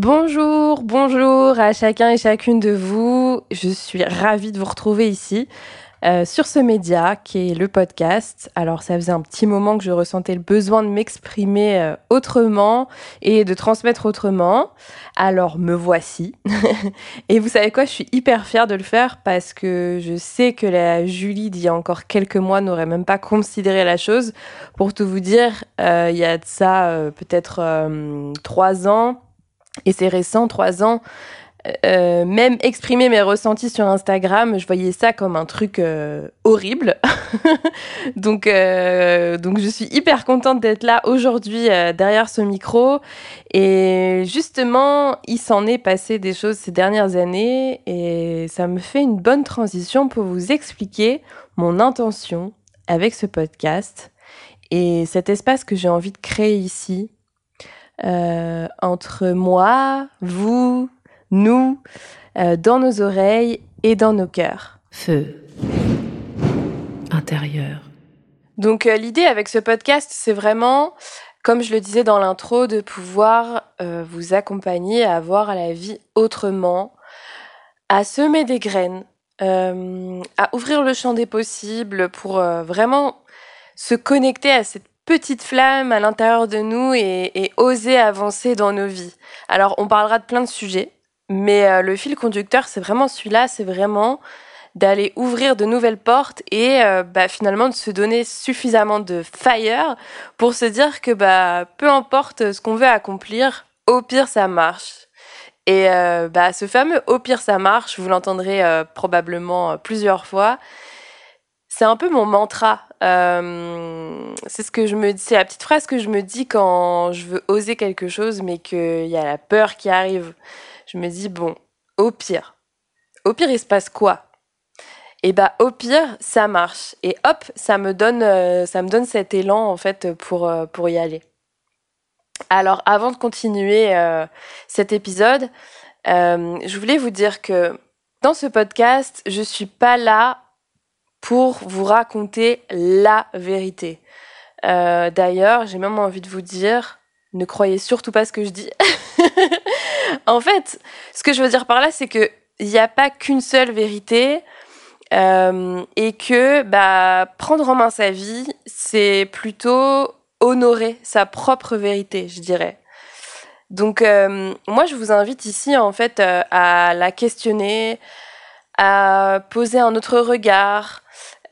Bonjour, bonjour à chacun et chacune de vous. Je suis ravie de vous retrouver ici euh, sur ce média qui est le podcast. Alors ça faisait un petit moment que je ressentais le besoin de m'exprimer euh, autrement et de transmettre autrement. Alors me voici. et vous savez quoi, je suis hyper fière de le faire parce que je sais que la Julie d'il y a encore quelques mois n'aurait même pas considéré la chose. Pour tout vous dire, euh, il y a de ça euh, peut-être euh, trois ans. Et c'est récent, trois ans, euh, même exprimer mes ressentis sur Instagram, je voyais ça comme un truc euh, horrible. donc, euh, donc je suis hyper contente d'être là aujourd'hui euh, derrière ce micro. Et justement, il s'en est passé des choses ces dernières années et ça me fait une bonne transition pour vous expliquer mon intention avec ce podcast et cet espace que j'ai envie de créer ici euh, entre moi, vous, nous, euh, dans nos oreilles et dans nos cœurs. Feu intérieur. Donc euh, l'idée avec ce podcast, c'est vraiment, comme je le disais dans l'intro, de pouvoir vous accompagner à voir la vie autrement, à semer des graines, à ouvrir le champ des possibles pour vraiment se connecter à cette petite flamme à l'intérieur de nous et, oser avancer dans nos vies. Alors on parlera de plein de sujets, mais euh, le fil conducteur, c'est vraiment celui-là, c'est vraiment d'aller ouvrir de nouvelles portes et euh, bah, finalement de se donner suffisamment de fire pour se dire que bah, peu importe ce qu'on veut accomplir, au pire ça marche. Et euh, bah, ce fameux au pire ça marche, vous l'entendrez probablement plusieurs fois. C'est un peu mon mantra. Euh, c'est ce que je me la petite phrase que je me dis quand je veux oser quelque chose, mais qu'il y a la peur qui arrive. Je me dis bon, au pire, au pire il se passe quoi? Et bah au pire ça marche et hop ça me donne euh, ça me donne cet élan en fait pour euh, pour y aller alors avant de continuer cet épisode je voulais vous dire que dans ce podcast je suis pas là pour vous raconter la vérité Euh, d'ailleurs j'ai même envie de vous dire ne croyez surtout pas ce que je dis en fait ce que je veux dire par là c'est que il n'y a pas qu'une seule vérité euh, et que bah, prendre en main sa vie, c'est plutôt honorer sa propre vérité, je dirais. Donc euh, moi, je vous invite ici en fait à la questionner, à poser un autre regard,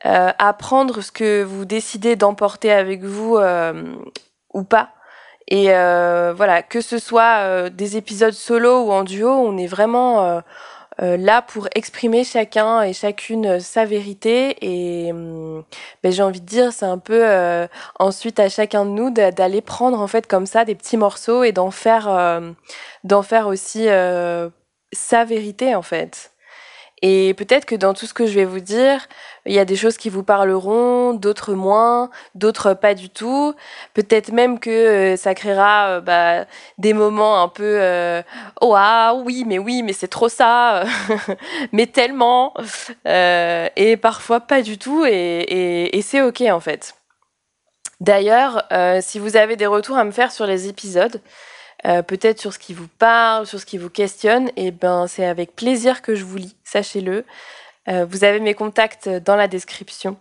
euh, à prendre ce que vous décidez d'emporter avec vous euh, ou pas. Et euh, voilà, que ce soit euh, des épisodes solo ou en duo, on est vraiment euh, euh, là pour exprimer chacun et chacune sa vérité et hum, ben, j'ai envie de dire c'est un peu ensuite à chacun de nous d'a- d'aller prendre en fait comme ça des petits morceaux et d'en faire d'en faire aussi sa vérité en fait Et peut-être que dans tout ce que je vais vous dire, il y a des choses qui vous parleront, d'autres moins, d'autres pas du tout. Peut-être même que euh, ça créera euh, bah, des moments un peu oh ah oui mais oui mais c'est trop ça, mais tellement et parfois pas du tout et, et c'est ok en fait. D'ailleurs, si vous avez des retours à me faire sur les épisodes, peut-être sur ce qui vous parle, sur ce qui vous questionne, et ben c'est avec plaisir que je vous lis, sachez-le. Euh, vous avez mes contacts dans la description.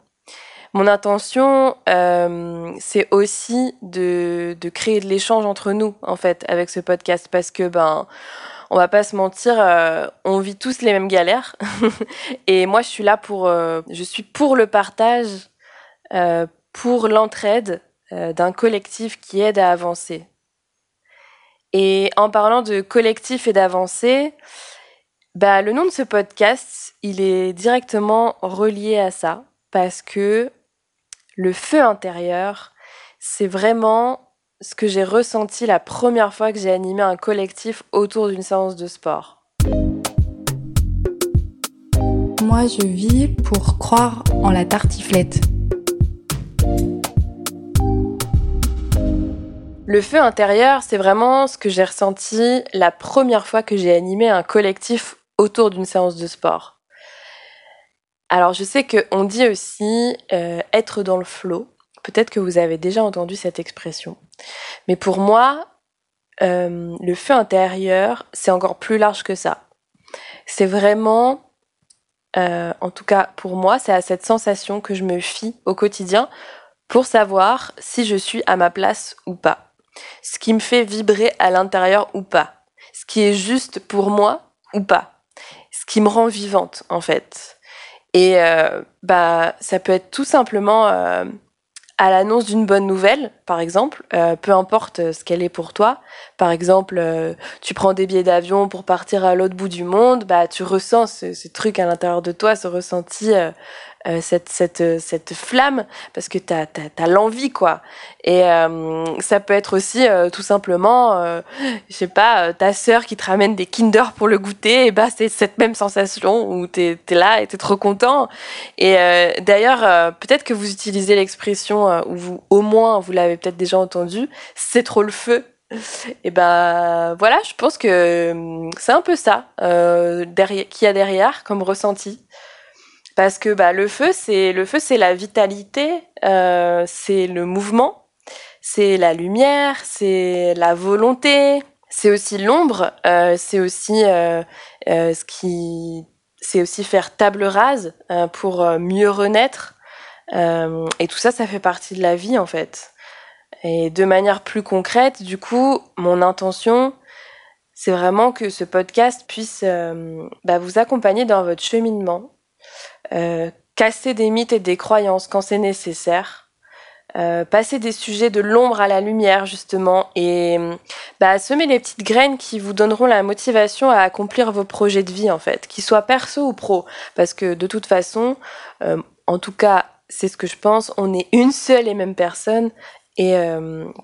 Mon intention, euh, c'est aussi de, de, créer de l'échange entre nous, en fait, avec ce podcast, parce que ben on va pas se mentir, on vit tous les mêmes galères. et moi, je suis là pour, je suis pour le partage, pour l'entraide d'un collectif qui aide à avancer. Et en parlant de collectif et d'avancée, bah, le nom de ce podcast, il est directement relié à ça, parce que le feu intérieur, c'est vraiment ce que j'ai ressenti la première fois que j'ai animé un collectif autour d'une séance de sport. Moi, je vis pour croire en la tartiflette. Le feu intérieur, c'est vraiment ce que j'ai ressenti la première fois que j'ai animé un collectif autour d'une séance de sport. Alors je sais qu'on dit aussi euh, être dans le flot. Peut-être que vous avez déjà entendu cette expression. Mais pour moi, euh, le feu intérieur, c'est encore plus large que ça. C'est vraiment, euh, en tout cas pour moi, c'est à cette sensation que je me fie au quotidien pour savoir si je suis à ma place ou pas ce qui me fait vibrer à l'intérieur ou pas, ce qui est juste pour moi ou pas, qui me rend vivante en fait. Et euh, bah ça peut être tout simplement euh, à l'annonce d'une bonne nouvelle, par exemple, euh, peu importe ce qu'elle est pour toi. Par exemple, tu prends des billets d'avion pour partir à l'autre bout du monde, bah tu ressens ce, ce truc à l'intérieur de toi, ce ressenti cette, cette, euh, cette flamme parce que tu as, as, l'envie quoi. Et euh, ça peut être aussi tout simplement, je sais pas, ta sœur qui te ramène des Kinder pour le goûter, et bah c'est cette même sensation où tu es, là et tu es trop content. Et d'ailleurs, peut-être que vous utilisez l'expression, ou vous, au moins vous l'avez peut-être déjà entendu, c'est trop le feu. Et ben voilà, je pense que c'est un peu ça euh, qu'il y a derrière comme ressenti parce que bah, le feu, c'est le feu, c'est la vitalité, euh, c'est le mouvement, c'est la lumière, c'est la volonté, c'est aussi l'ombre, euh, c'est aussi euh, euh ce qui, c'est aussi faire table rase euh, pour euh, mieux renaître. et tout ça, ça fait partie de la vie en fait. Et de manière plus concrète, du coup, mon intention, c'est vraiment que ce podcast puisse bah, vous accompagner dans votre cheminement, euh, casser des mythes et des croyances quand c'est nécessaire, euh, passer des sujets de l'ombre à la lumière justement et bah, semer les petites graines qui vous donneront la motivation à accomplir vos projets de vie en fait, qu'ils soient perso ou pro, parce que de toute façon, euh, en tout cas c'est ce que je pense, on est une seule et même personne et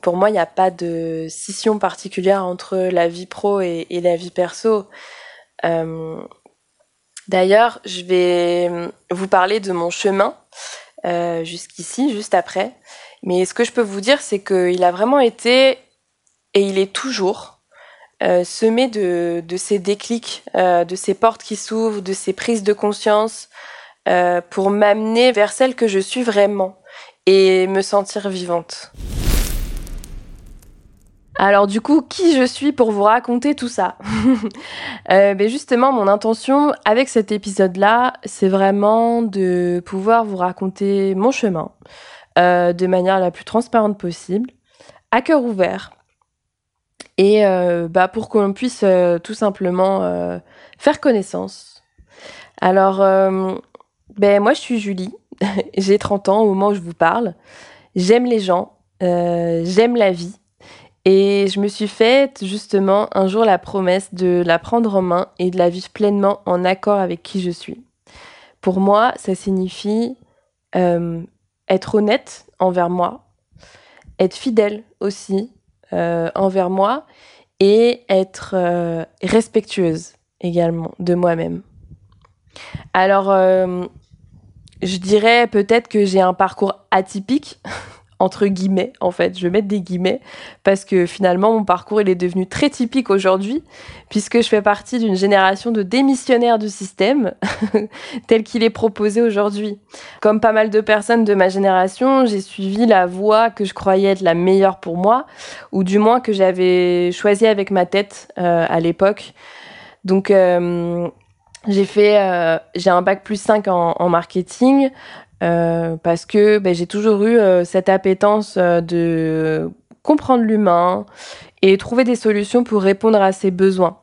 pour moi, il n'y a pas de scission particulière entre la vie pro et, et la vie perso. D'ailleurs, je vais euh, vous parler de mon chemin euh, jusqu'ici, juste après. Mais ce que je peux vous dire, c'est qu'il a vraiment été, et il est toujours, euh, semé de, de ces déclics, de ces portes qui s'ouvrent, de ces prises de conscience, pour m'amener vers celle que je suis vraiment et me sentir vivante. Alors du coup, qui je suis pour vous raconter tout ça euh, ben Justement, mon intention avec cet épisode-là, c'est vraiment de pouvoir vous raconter mon chemin euh, de manière la plus transparente possible, à cœur ouvert, et euh, bah, pour qu'on puisse tout simplement faire connaissance. Alors, ben moi je suis Julie, j'ai 30 ans au moment où je vous parle, j'aime les gens, j'aime la vie. Et je me suis faite justement un jour la promesse de la prendre en main et de la vivre pleinement en accord avec qui je suis. Pour moi, ça signifie euh, être honnête envers moi, être fidèle aussi euh, envers moi et être euh, respectueuse également de moi-même. Alors, je dirais peut-être que j'ai un parcours atypique, entre guillemets, en fait. Je vais mettre des guillemets, parce que finalement, mon parcours, il est devenu très typique aujourd'hui, puisque je fais partie d'une génération de démissionnaires du système, tel qu'il est proposé aujourd'hui. Comme pas mal de personnes de ma génération, j'ai suivi la voie que je croyais être la meilleure pour moi, ou du moins que j'avais choisie avec ma tête euh, à l'époque. Donc, euh, j'ai fait, euh, j'ai un bac plus 5 en, en marketing. Euh, parce que ben, j'ai toujours eu euh, cette appétence euh, de comprendre l'humain et trouver des solutions pour répondre à ses besoins.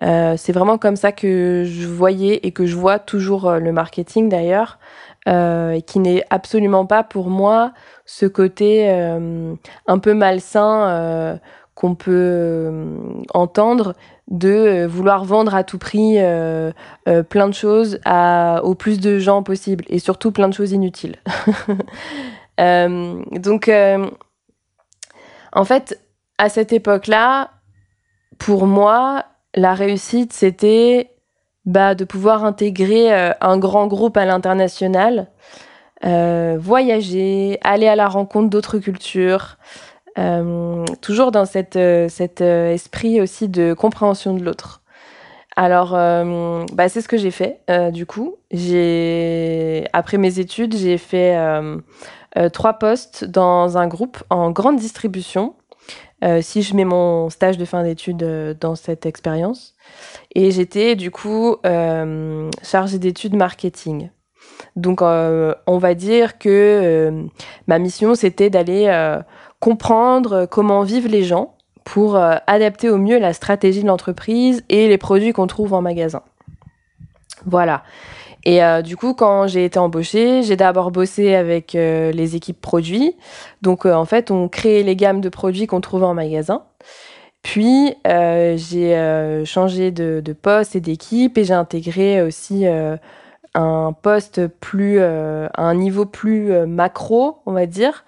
c'est vraiment comme ça que je voyais et que je vois toujours le marketing d'ailleurs, et qui n'est absolument pas pour moi ce côté un peu malsain qu'on peut entendre de euh, vouloir vendre à tout prix euh, euh, plein de choses à, au plus de gens possible et surtout plein de choses inutiles. donc, en fait, à cette époque-là, pour moi, la réussite, c'était bah, de pouvoir intégrer un grand groupe à l'international, voyager, aller à la rencontre d'autres cultures, euh, toujours dans euh, cet euh, esprit aussi de compréhension de l'autre. Alors, bah, c'est ce que j'ai fait. du coup, après mes études, j'ai fait trois postes dans un groupe en grande distribution. si je mets mon stage de fin d'études dans cette expérience, et j'étais du coup chargée d'études marketing. Donc, on va dire que ma mission, c'était d'aller comprendre euh, comment vivent les gens pour euh, adapter au mieux la stratégie de l'entreprise et les produits qu'on trouve en magasin. Voilà. Et euh, du coup, quand j'ai été embauchée, j'ai d'abord bossé avec les équipes produits. Donc, en fait, on crée les gammes de produits qu'on trouve en magasin. Puis, j'ai changé de, de, poste et d'équipe et j'ai intégré aussi un poste plus, à un niveau plus macro, on va dire,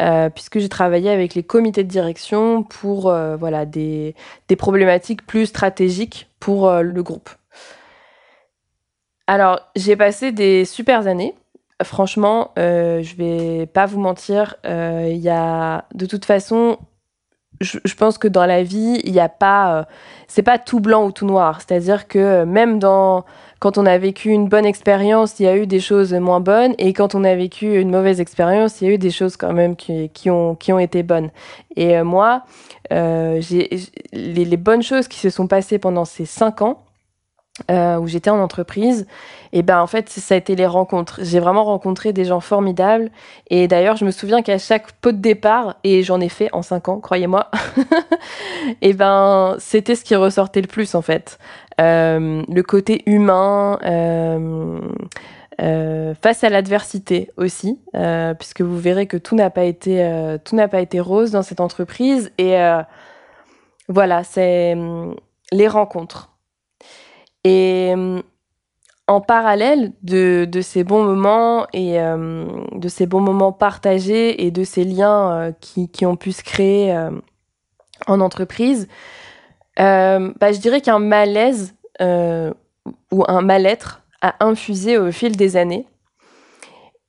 euh, puisque j'ai travaillé avec les comités de direction pour euh, voilà, des, des, problématiques plus stratégiques pour euh, le groupe. Alors, j'ai passé des super années. Franchement, je vais pas vous mentir, il y a de toute façon, je, je, pense que dans la vie, il n'y a pas, c'est pas tout blanc ou tout noir. C'est-à-dire que même dans quand on a vécu une bonne expérience, il y a eu des choses moins bonnes, et quand on a vécu une mauvaise expérience, il y a eu des choses quand même qui, qui ont, qui ont été bonnes. Et euh, moi, euh, j'ai les, les, bonnes choses qui se sont passées pendant ces cinq ans, euh, où j'étais en entreprise, et ben en fait ça a été les rencontres. J'ai vraiment rencontré des gens formidables et d'ailleurs je me souviens qu'à chaque pot de départ et j'en ai fait en cinq ans, croyez-moi, et ben c'était ce qui ressortait le plus en fait. Euh, le côté humain. Euh, face à l'adversité aussi, puisque vous verrez que tout n'a pas été tout n'a pas été rose dans cette entreprise et voilà, c'est les rencontres. Et en parallèle de, de, ces bons moments et de ces bons moments partagés et de ces liens qui, qui, ont pu se créer en entreprise, euh, bah, je dirais qu'un malaise euh, ou un mal-être a infusé au fil des années.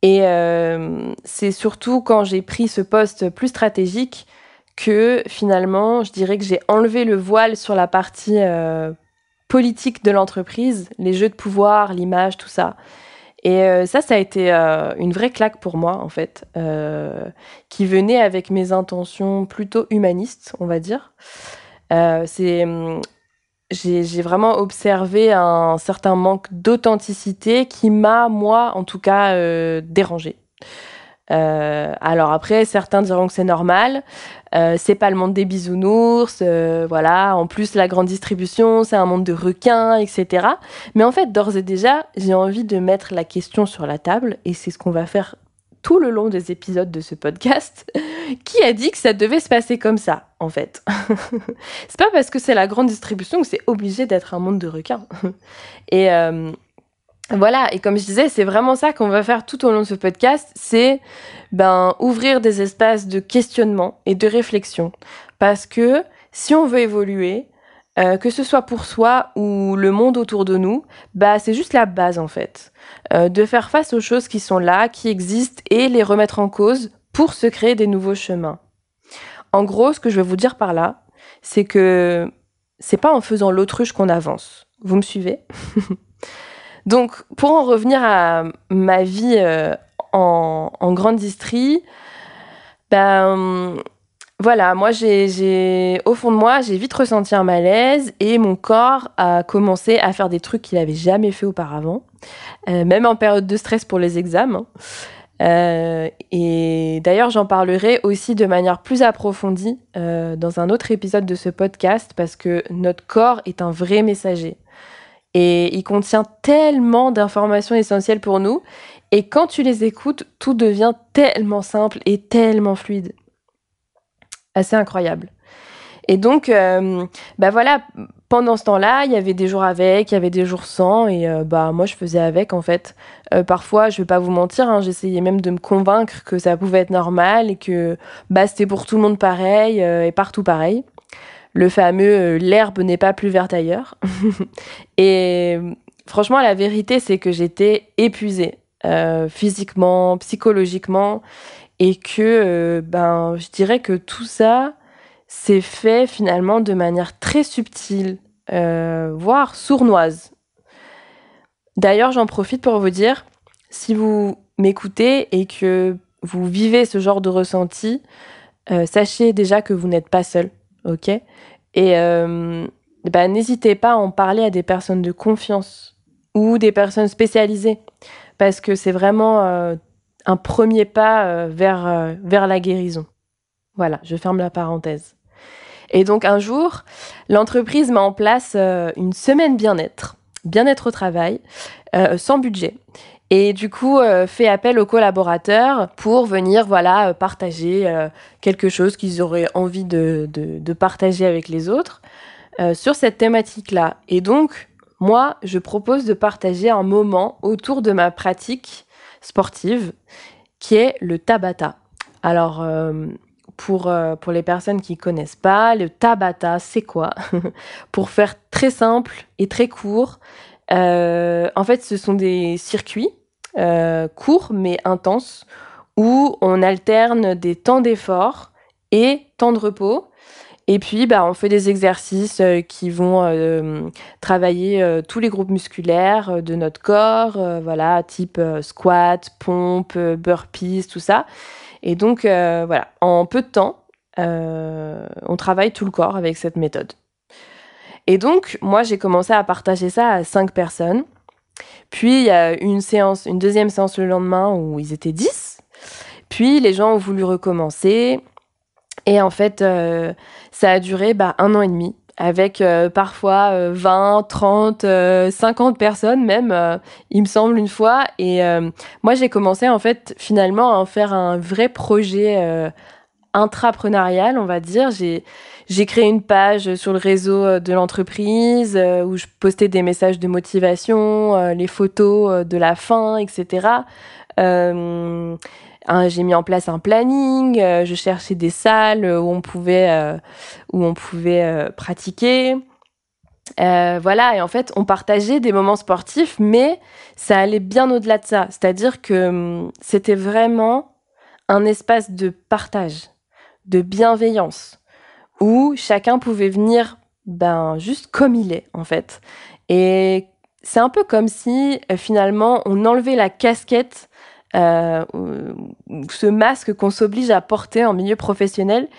Et euh, c'est surtout quand j'ai pris ce poste plus stratégique que finalement, je dirais que j'ai enlevé le voile sur la partie politique de l'entreprise, les jeux de pouvoir, l'image, tout ça. Et ça, ça a été une vraie claque pour moi, en fait, qui venait avec mes intentions plutôt humanistes, on va dire. Euh, hum, j'ai vraiment observé un certain manque d'authenticité qui m'a, moi, en tout cas, euh, dérangé. Euh, alors après, certains diront que c'est normal. Euh, c'est pas le monde des bisounours, euh, voilà. En plus, la grande distribution, c'est un monde de requins, etc. Mais en fait, d'ores et déjà, j'ai envie de mettre la question sur la table, et c'est ce qu'on va faire tout le long des épisodes de ce podcast qui a dit que ça devait se passer comme ça, en fait? c'est pas parce que c'est la grande distribution que c'est obligé d'être un monde de requins. et voilà, et comme je disais, c'est vraiment ça qu'on va faire tout au long de ce podcast, c'est ben ouvrir des espaces de questionnement et de réflexion, parce que si on veut évoluer, euh, que ce soit pour soi ou le monde autour de nous, bah c'est juste la base en fait. Euh, de faire face aux choses qui sont là, qui existent et les remettre en cause pour se créer des nouveaux chemins. En gros, ce que je veux vous dire par là, c'est que c'est pas en faisant l'autruche qu'on avance. Vous me suivez? Donc, pour en revenir à ma vie euh, en, grande distrie, ben voilà, moi j'ai, au fond de moi, j'ai vite ressenti un malaise et mon corps a commencé à faire des trucs qu'il n'avait jamais fait auparavant, euh, même en période de stress pour les examens. Euh, et d'ailleurs, j'en parlerai aussi de manière plus approfondie dans un autre épisode de ce podcast parce que notre corps est un vrai messager. Et il contient tellement d'informations essentielles pour nous. Et quand tu les écoutes, tout devient tellement simple et tellement fluide. Assez incroyable. Et donc, euh, bah voilà, pendant ce temps-là, il y avait des jours avec, il y avait des jours sans, et euh, bah moi je faisais avec en fait. Euh, parfois, je vais pas vous mentir, hein, j'essayais même de me convaincre que ça pouvait être normal et que bah c'était pour tout le monde pareil et partout pareil. Le fameux l'herbe n'est pas plus verte ailleurs. et franchement, la vérité c'est que j'étais épuisée physiquement, psychologiquement, et que ben je dirais que tout ça c'est fait finalement de manière très subtile, euh, voire sournoise. D'ailleurs, j'en profite pour vous dire, si vous m'écoutez et que vous vivez ce genre de ressenti, euh, sachez déjà que vous n'êtes pas seul, ok Et euh, bah, n'hésitez pas à en parler à des personnes de confiance ou des personnes spécialisées, parce que c'est vraiment un premier pas vers, vers la guérison. Voilà, je ferme la parenthèse. Et donc un jour, l'entreprise met en place euh, une semaine bien-être, bien-être au travail, euh, sans budget. Et du coup, euh, fait appel aux collaborateurs pour venir voilà partager quelque chose qu'ils auraient envie de, de, de, partager avec les autres sur cette thématique-là. Et donc, moi, je propose de partager un moment autour de ma pratique sportive qui est le Tabata. Alors, pour, euh, pour les personnes qui connaissent pas, le Tabata, c'est quoi? Pour faire très simple et très court, euh, en fait, ce sont des circuits euh, courts mais intenses où on alterne des temps d'effort et temps de repos. Et puis, bah, on fait des exercices qui vont travailler tous les groupes musculaires de notre corps, voilà, type squat, pompe, burpees, tout ça. Et donc, euh, voilà, en peu de temps, euh, on travaille tout le corps avec cette méthode. Et donc, moi, j'ai commencé à partager ça à cinq personnes. Puis, il y a une séance, une deuxième séance le lendemain où ils étaient 10. Puis, les gens ont voulu recommencer. Et en fait, euh, ça a duré bah, un an et demi avec euh, parfois euh, 20, 30, 50 personnes même, euh, il me semble une fois. Et moi, j'ai commencé en fait finalement à en faire un vrai projet intrapreneurial, on va dire. J'ai créé une page sur le réseau de l'entreprise où je postais des messages de motivation, les photos de la fin, etc. Euh, j'ai mis en place un planning, euh, je cherchais des salles où on pouvait, euh, où on pouvait euh, pratiquer. voilà, et en fait, on partageait des moments sportifs, mais ça allait bien au-delà de ça. C'est-à-dire que hum, c'était vraiment un espace de partage, de bienveillance, où chacun pouvait venir ben, juste comme il est, en fait. Et c'est un peu comme si, finalement, on enlevait la casquette euh, ce masque qu'on s'oblige à porter en milieu professionnel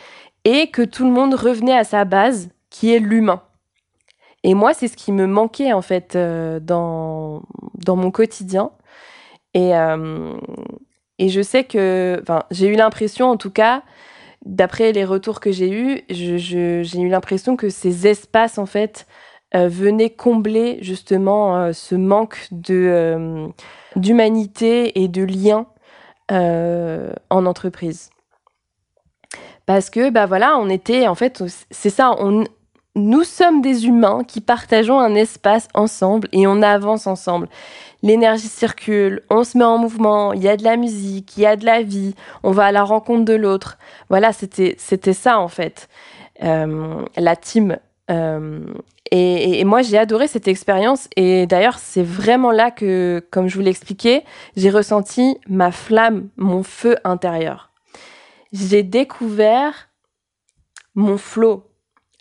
et que tout le monde revenait à sa base qui est l'humain. Et moi, c'est ce qui me manquait en fait euh, dans, dans mon quotidien. Et, euh, et je sais que, enfin, j'ai eu l'impression en tout cas, d'après les retours que j'ai eus, j'ai eu l'impression que ces espaces en fait euh, venaient combler justement euh, ce manque euh, d'humanité et de lien en entreprise. Parce que bah voilà, on était en fait c'est ça, on nous sommes des humains qui partageons un espace ensemble et on avance ensemble. L'énergie circule, on se met en mouvement, il y a de la musique, il y a de la vie, on va à la rencontre de l'autre. Voilà, c'était ça en fait. Euh, la team euh, Et, et moi, j'ai adoré cette expérience. Et d'ailleurs, c'est vraiment là que, comme je vous l'expliquais, j'ai ressenti ma flamme, mon feu intérieur. J'ai découvert mon flot.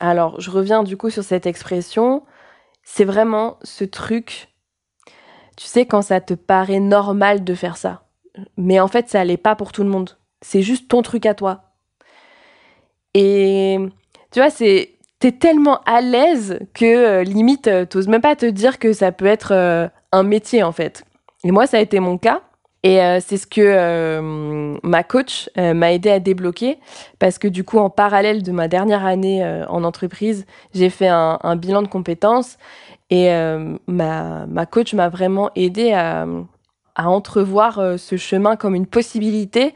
Alors, je reviens du coup sur cette expression. C'est vraiment ce truc, tu sais, quand ça te paraît normal de faire ça. Mais en fait, ça l'est pas pour tout le monde. C'est juste ton truc à toi. Et tu vois, c'est t'es tellement à l'aise que euh, limite euh, t'oses même pas te dire que ça peut être euh, un métier en fait. Et moi, ça a été mon cas. Et euh, c'est ce que euh, ma coach euh, m'a aidé à débloquer parce que du coup, en parallèle de ma dernière année en entreprise, j'ai fait un, bilan de compétences et ma, ma coach m'a vraiment aidé à, à entrevoir ce chemin comme une possibilité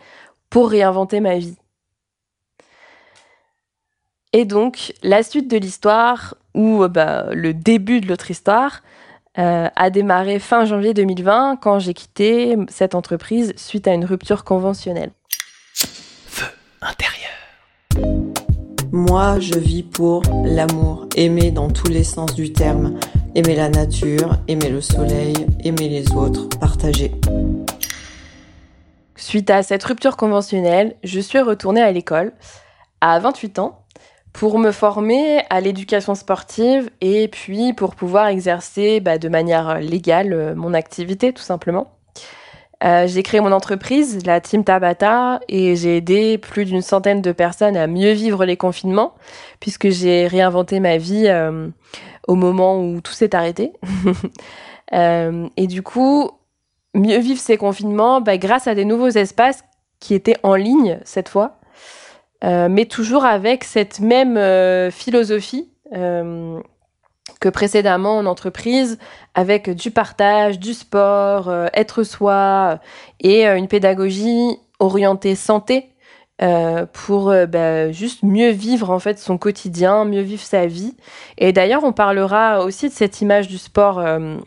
pour réinventer ma vie. Et donc, la suite de l'histoire, ou bah, le début de l'autre histoire, euh, a démarré fin janvier 2020 quand j'ai quitté cette entreprise suite à une rupture conventionnelle. Feu intérieur. Moi, je vis pour l'amour, aimer dans tous les sens du terme, aimer la nature, aimer le soleil, aimer les autres, partager. Suite à cette rupture conventionnelle, je suis retournée à l'école à 28 ans pour me former à l'éducation sportive et puis pour pouvoir exercer bah, de manière légale euh, mon activité tout simplement. Euh, j'ai créé mon entreprise, la Team Tabata, et j'ai aidé plus d'une centaine de personnes à mieux vivre les confinements, puisque j'ai réinventé ma vie euh, au moment où tout s'est arrêté. Euh, et du coup, mieux vivre ces confinements bah, grâce à des nouveaux espaces qui étaient en ligne cette fois, mais toujours avec cette même euh, philosophie euh, que précédemment en entreprise, avec du partage, du sport, euh, être soi et euh, une pédagogie orientée santé euh, pour euh, bah, juste mieux vivre en fait son quotidien, mieux vivre sa vie. Et d'ailleurs, on parlera aussi de cette image du sport euh,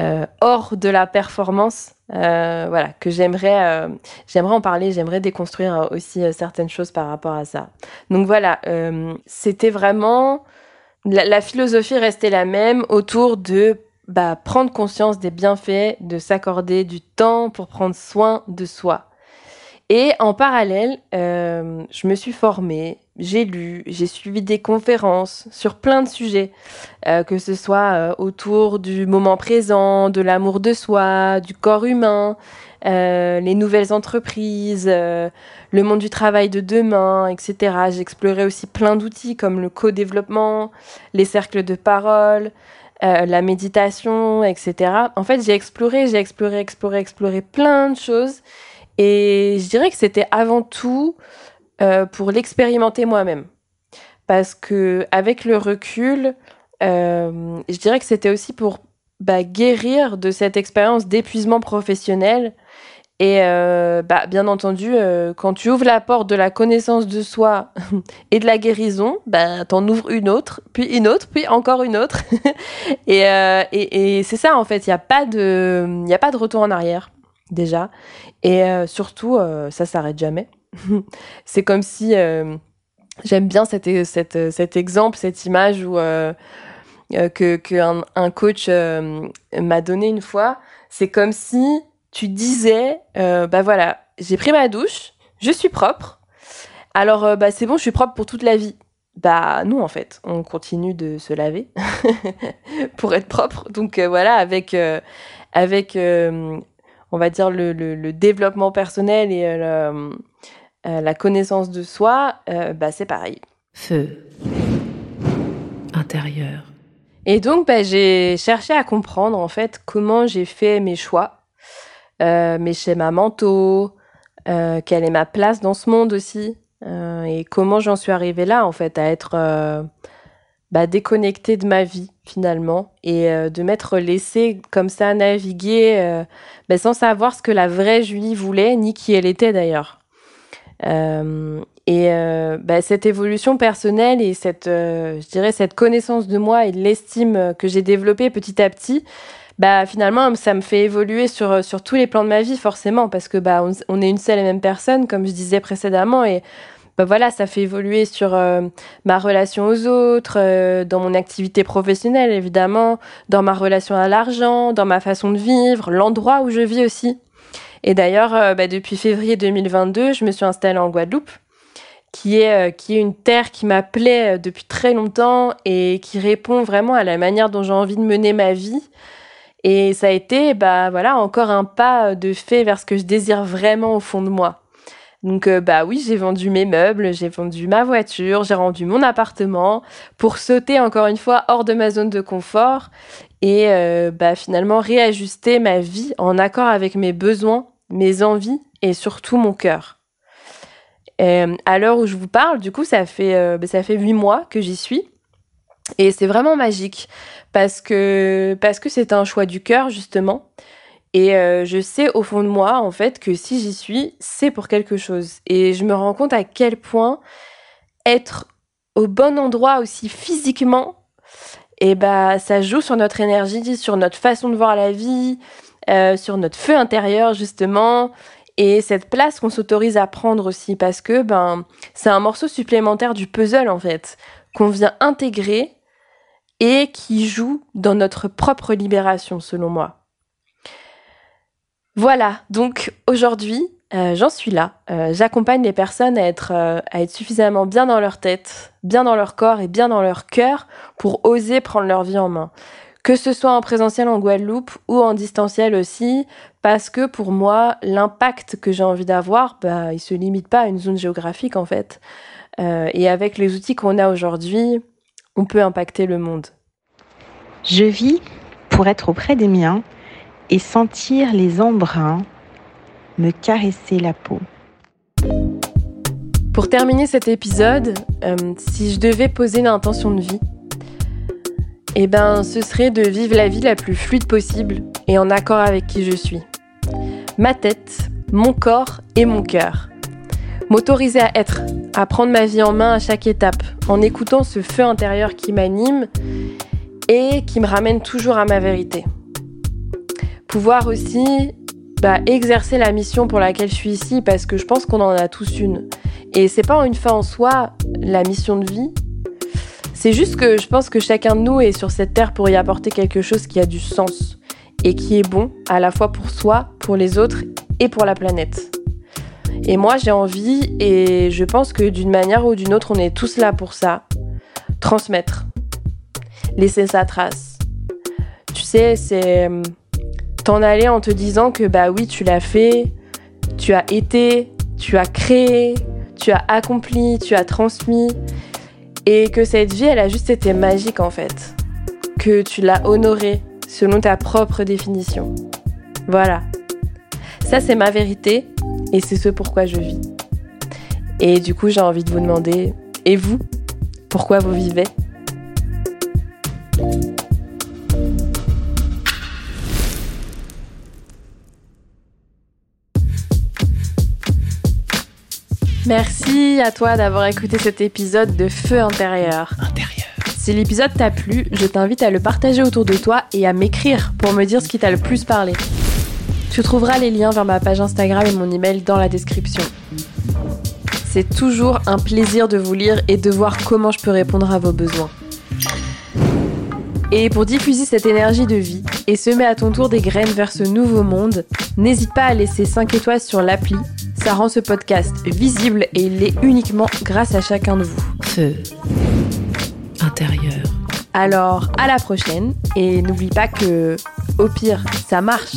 euh, hors de la performance. Euh, voilà, que j'aimerais, euh, j'aimerais en parler, j'aimerais déconstruire euh, aussi euh, certaines choses par rapport à ça. Donc voilà, euh, c'était vraiment la, la philosophie restait la même autour de bah, prendre conscience des bienfaits, de s'accorder du temps pour prendre soin de soi. Et en parallèle, euh, je me suis formée, j'ai lu, j'ai suivi des conférences sur plein de sujets, euh, que ce soit euh, autour du moment présent, de l'amour de soi, du corps humain, euh, les nouvelles entreprises, euh, le monde du travail de demain, etc. J'ai exploré aussi plein d'outils comme le co-développement, les cercles de parole, euh, la méditation, etc. En fait, j'ai exploré, j'ai exploré, exploré, exploré plein de choses. Et je dirais que c'était avant tout euh, pour l'expérimenter moi-même. Parce que avec le recul, euh, je dirais que c'était aussi pour bah, guérir de cette expérience d'épuisement professionnel. Et euh, bah, bien entendu, quand tu ouvres la porte de la connaissance de soi et de la guérison, bah, t'en ouvres une autre, puis une autre, puis encore une autre. et c'est ça en fait, il n'y a, a pas de retour en arrière déjà. Et euh, surtout, euh, ça s'arrête jamais. c'est comme si euh, j'aime bien cet, cet, cet exemple, cette image où euh, que, que un, coach m'a donné une fois. C'est comme si tu disais, bah voilà, j'ai pris ma douche, je suis propre. Alors bah c'est bon, je suis propre pour toute la vie. Bah non en fait, on continue de se laver pour être propre. Donc voilà, avec avec on va dire le, le, le développement personnel et euh, le- euh, la connaissance de soi, euh, bah c'est pareil. Feu intérieur. Et donc, bah, j'ai cherché à comprendre en fait comment j'ai fait mes choix, euh, mes schémas mentaux, euh, quelle est ma place dans ce monde aussi, euh, et comment j'en suis arrivée là en fait à être bah, déconnectée de ma vie finalement et euh, de m'être laissée comme ça naviguer euh, bah, sans savoir ce que la vraie Julie voulait ni qui elle était d'ailleurs. Euh, et euh, bah, cette évolution personnelle et cette, euh, je dirais, cette connaissance de moi et l'estime que j'ai développée petit à petit, bah finalement, ça me fait évoluer sur sur tous les plans de ma vie forcément parce que bah on, on est une seule et même personne, comme je disais précédemment, et bah voilà, ça fait évoluer sur euh, ma relation aux autres, euh, dans mon activité professionnelle évidemment, dans ma relation à l'argent, dans ma façon de vivre, l'endroit où je vis aussi. Et d'ailleurs, euh, bah, depuis février 2022, je me suis installée en Guadeloupe, qui est, qui est une terre qui m'appelait depuis très longtemps et qui répond vraiment à la manière dont j'ai envie de mener ma vie. Et ça a été, bah voilà, encore un pas de fait vers ce que je désire vraiment au fond de moi. Donc euh, bah oui, j'ai vendu mes meubles, j'ai vendu ma voiture, j'ai rendu mon appartement pour sauter encore une fois hors de ma zone de confort et euh, bah finalement réajuster ma vie en accord avec mes besoins, mes envies et surtout mon cœur. Euh, à l'heure où je vous parle, du coup, ça fait bah, ça fait huit mois que j'y suis et c'est vraiment magique parce que parce que c'est un choix du cœur justement. Et euh, je sais au fond de moi, en fait, que si j'y suis, c'est pour quelque chose. Et je me rends compte à quel point être au bon endroit aussi physiquement, et eh bah, ça joue sur notre énergie, sur notre façon de voir la vie, euh, sur notre feu intérieur, justement. Et cette place qu'on s'autorise à prendre aussi, parce que ben, c'est un morceau supplémentaire du puzzle, en fait, qu'on vient intégrer et qui joue dans notre propre libération, selon moi. Voilà, donc aujourd'hui, euh, j'en suis là. Euh, j'accompagne les personnes à être, euh, à être suffisamment bien dans leur tête, bien dans leur corps et bien dans leur cœur pour oser prendre leur vie en main. Que ce soit en présentiel en Guadeloupe ou en distanciel aussi, parce que pour moi, l'impact que j'ai envie d'avoir, bah, il se limite pas à une zone géographique en fait. et avec les outils qu'on a aujourd'hui, on peut impacter le monde. Je vis pour être auprès des miens et sentir les embruns me caresser la peau. Pour terminer cet épisode, euh, si je devais poser une intention de vie, eh ben, ce serait de vivre la vie la plus fluide possible et en accord avec qui je suis. Ma tête, mon corps et mon cœur. M'autoriser à être, à prendre ma vie en main à chaque étape, en écoutant ce feu intérieur qui m'anime et qui me ramène toujours à ma vérité pouvoir aussi bah, exercer la mission pour laquelle je suis ici parce que je pense qu'on en a tous une. Et c'est pas une fin en soi, la mission de vie. C'est juste que je pense que chacun de nous est sur cette terre pour y apporter quelque chose qui a du sens et qui est bon à la fois pour soi, pour les autres et pour la planète. Et moi j'ai envie et je pense que d'une manière ou d'une autre on est tous là pour ça. Transmettre. Laisser sa trace. Tu sais, c'est aller en te disant que bah oui, tu l'as fait, tu as été, tu as créé, tu as accompli, tu as transmis, et que cette vie, elle a juste été magique en fait, que tu l'as honorée selon ta propre définition. Voilà. Ça, c'est ma vérité, et c'est ce pourquoi je vis. Et du coup, j'ai envie de vous demander, et vous, pourquoi vous vivez? Merci à toi d'avoir écouté cet épisode de Feu intérieur. Intérieur. Si l'épisode t'a plu, je t'invite à le partager autour de toi et à m'écrire pour me dire ce qui t'a le plus parlé. Tu trouveras les liens vers ma page Instagram et mon email dans la description. C'est toujours un plaisir de vous lire et de voir comment je peux répondre à vos besoins. Et pour diffuser cette énergie de vie et semer à ton tour des graines vers ce nouveau monde, n'hésite pas à laisser 5 étoiles sur l'appli ça rend ce podcast visible et il l'est uniquement grâce à chacun de vous. Feu intérieur. Alors, à la prochaine et n'oublie pas que, au pire, ça marche.